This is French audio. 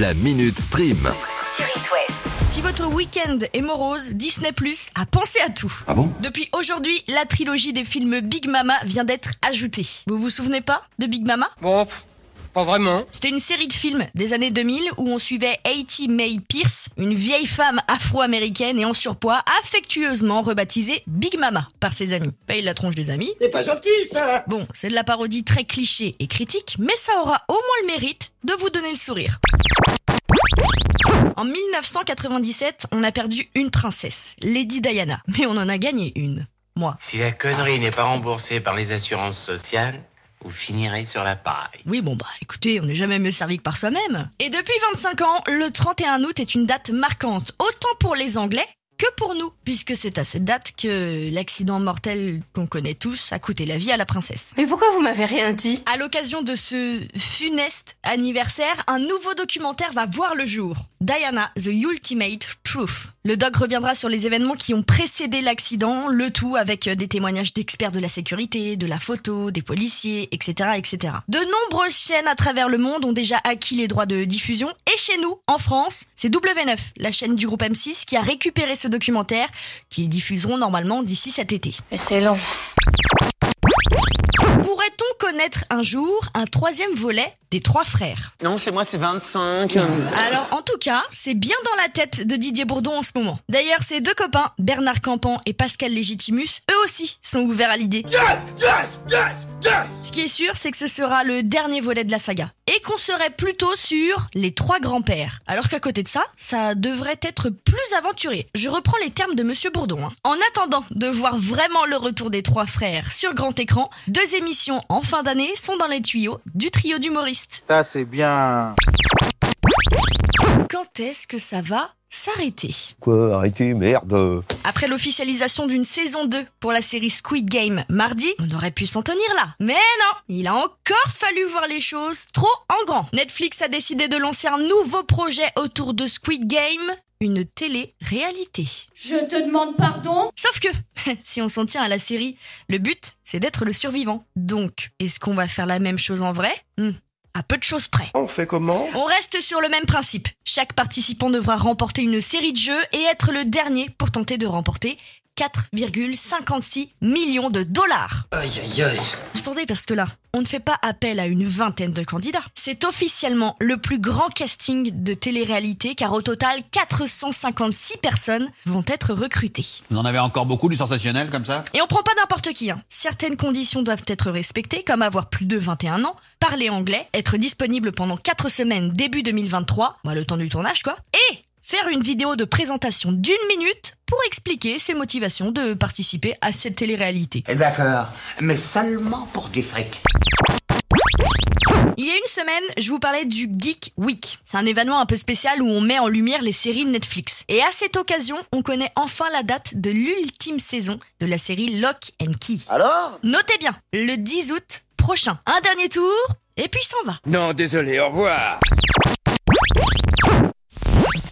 La Minute Stream. sur It West. Si votre week-end est morose, Disney Plus a pensé à tout. Ah bon? Depuis aujourd'hui, la trilogie des films Big Mama vient d'être ajoutée. Vous vous souvenez pas de Big Mama? Bon, pff, pas vraiment. C'était une série de films des années 2000 où on suivait Haiti Mae Pierce, une vieille femme afro-américaine et en surpoids, affectueusement rebaptisée Big Mama par ses amis. Paye la tronche des amis. C'est pas gentil ça Bon, c'est de la parodie très cliché et critique, mais ça aura au moins le mérite de vous donner le sourire. En 1997, on a perdu une princesse, Lady Diana, mais on en a gagné une. Moi. Si la connerie n'est pas remboursée par les assurances sociales, vous finirez sur la paille. Oui, bon bah écoutez, on n'est jamais mieux servi que par soi-même. Et depuis 25 ans, le 31 août est une date marquante, autant pour les Anglais que pour nous, puisque c'est à cette date que l'accident mortel qu'on connaît tous a coûté la vie à la princesse. Mais pourquoi vous m'avez rien dit? À l'occasion de ce funeste anniversaire, un nouveau documentaire va voir le jour. Diana, The Ultimate Truth. Le doc reviendra sur les événements qui ont précédé l'accident, le tout avec euh, des témoignages d'experts de la sécurité, de la photo, des policiers, etc., etc. De nombreuses chaînes à travers le monde ont déjà acquis les droits de diffusion et chez nous, en France, c'est W9, la chaîne du groupe M6, qui a récupéré ce documentaire, qui diffuseront normalement d'ici cet été. Mais c'est long. Un jour un troisième volet des trois frères Non, chez moi c'est 25. Alors en tout cas, c'est bien dans la tête de Didier Bourdon en ce moment. D'ailleurs, ses deux copains, Bernard Campan et Pascal Légitimus, eux aussi sont ouverts à l'idée. Yes, yes, yes, yes Ce qui est sûr, c'est que ce sera le dernier volet de la saga. Et qu'on serait plutôt sur les trois grands-pères. Alors qu'à côté de ça, ça devrait être plus aventuré. Je reprends les termes de Monsieur Bourdon. hein. En attendant de voir vraiment le retour des trois frères sur grand écran, deux émissions en fin d'année sont dans les tuyaux du trio d'humoristes. Ça, c'est bien. Quand est-ce que ça va s'arrêter Quoi Arrêtez, merde. Après l'officialisation d'une saison 2 pour la série Squid Game mardi, on aurait pu s'en tenir là. Mais non, il a encore fallu voir les choses trop en grand. Netflix a décidé de lancer un nouveau projet autour de Squid Game, une télé-réalité. Je te demande pardon? Sauf que, si on s'en tient à la série, le but, c'est d'être le survivant. Donc, est-ce qu'on va faire la même chose en vrai? Hmm, À peu de choses près. On fait comment On reste sur le même principe. Chaque participant devra remporter une série de jeux et être le dernier pour tenter de remporter 4,56 millions de dollars. Aïe aïe aïe. Attendez, parce que là, on ne fait pas appel à une vingtaine de candidats. C'est officiellement le plus grand casting de télé-réalité car au total, 456 personnes vont être recrutées. Vous en avez encore beaucoup du sensationnel comme ça? Et on prend pas n'importe qui. hein. Certaines conditions doivent être respectées, comme avoir plus de 21 ans, parler anglais, être disponible pendant 4 semaines début 2023, bah, le temps du tournage quoi, et faire une vidéo de présentation d'une minute pour expliquer ses motivations de participer à cette télé-réalité. D'accord, mais seulement pour du fric. Il y a une semaine, je vous parlais du Geek Week. C'est un événement un peu spécial où on met en lumière les séries de Netflix. Et à cette occasion, on connaît enfin la date de l'ultime saison de la série Lock and Key. Alors? Notez bien, le 10 août prochain. Un dernier tour, et puis s'en va. Non, désolé, au revoir.